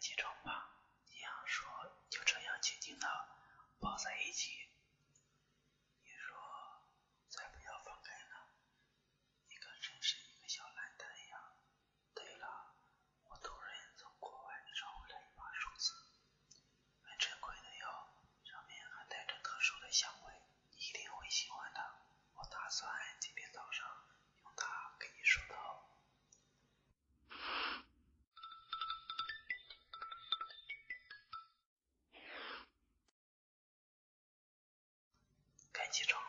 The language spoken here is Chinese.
起床吧。你样说就这样静静的抱在一起起床。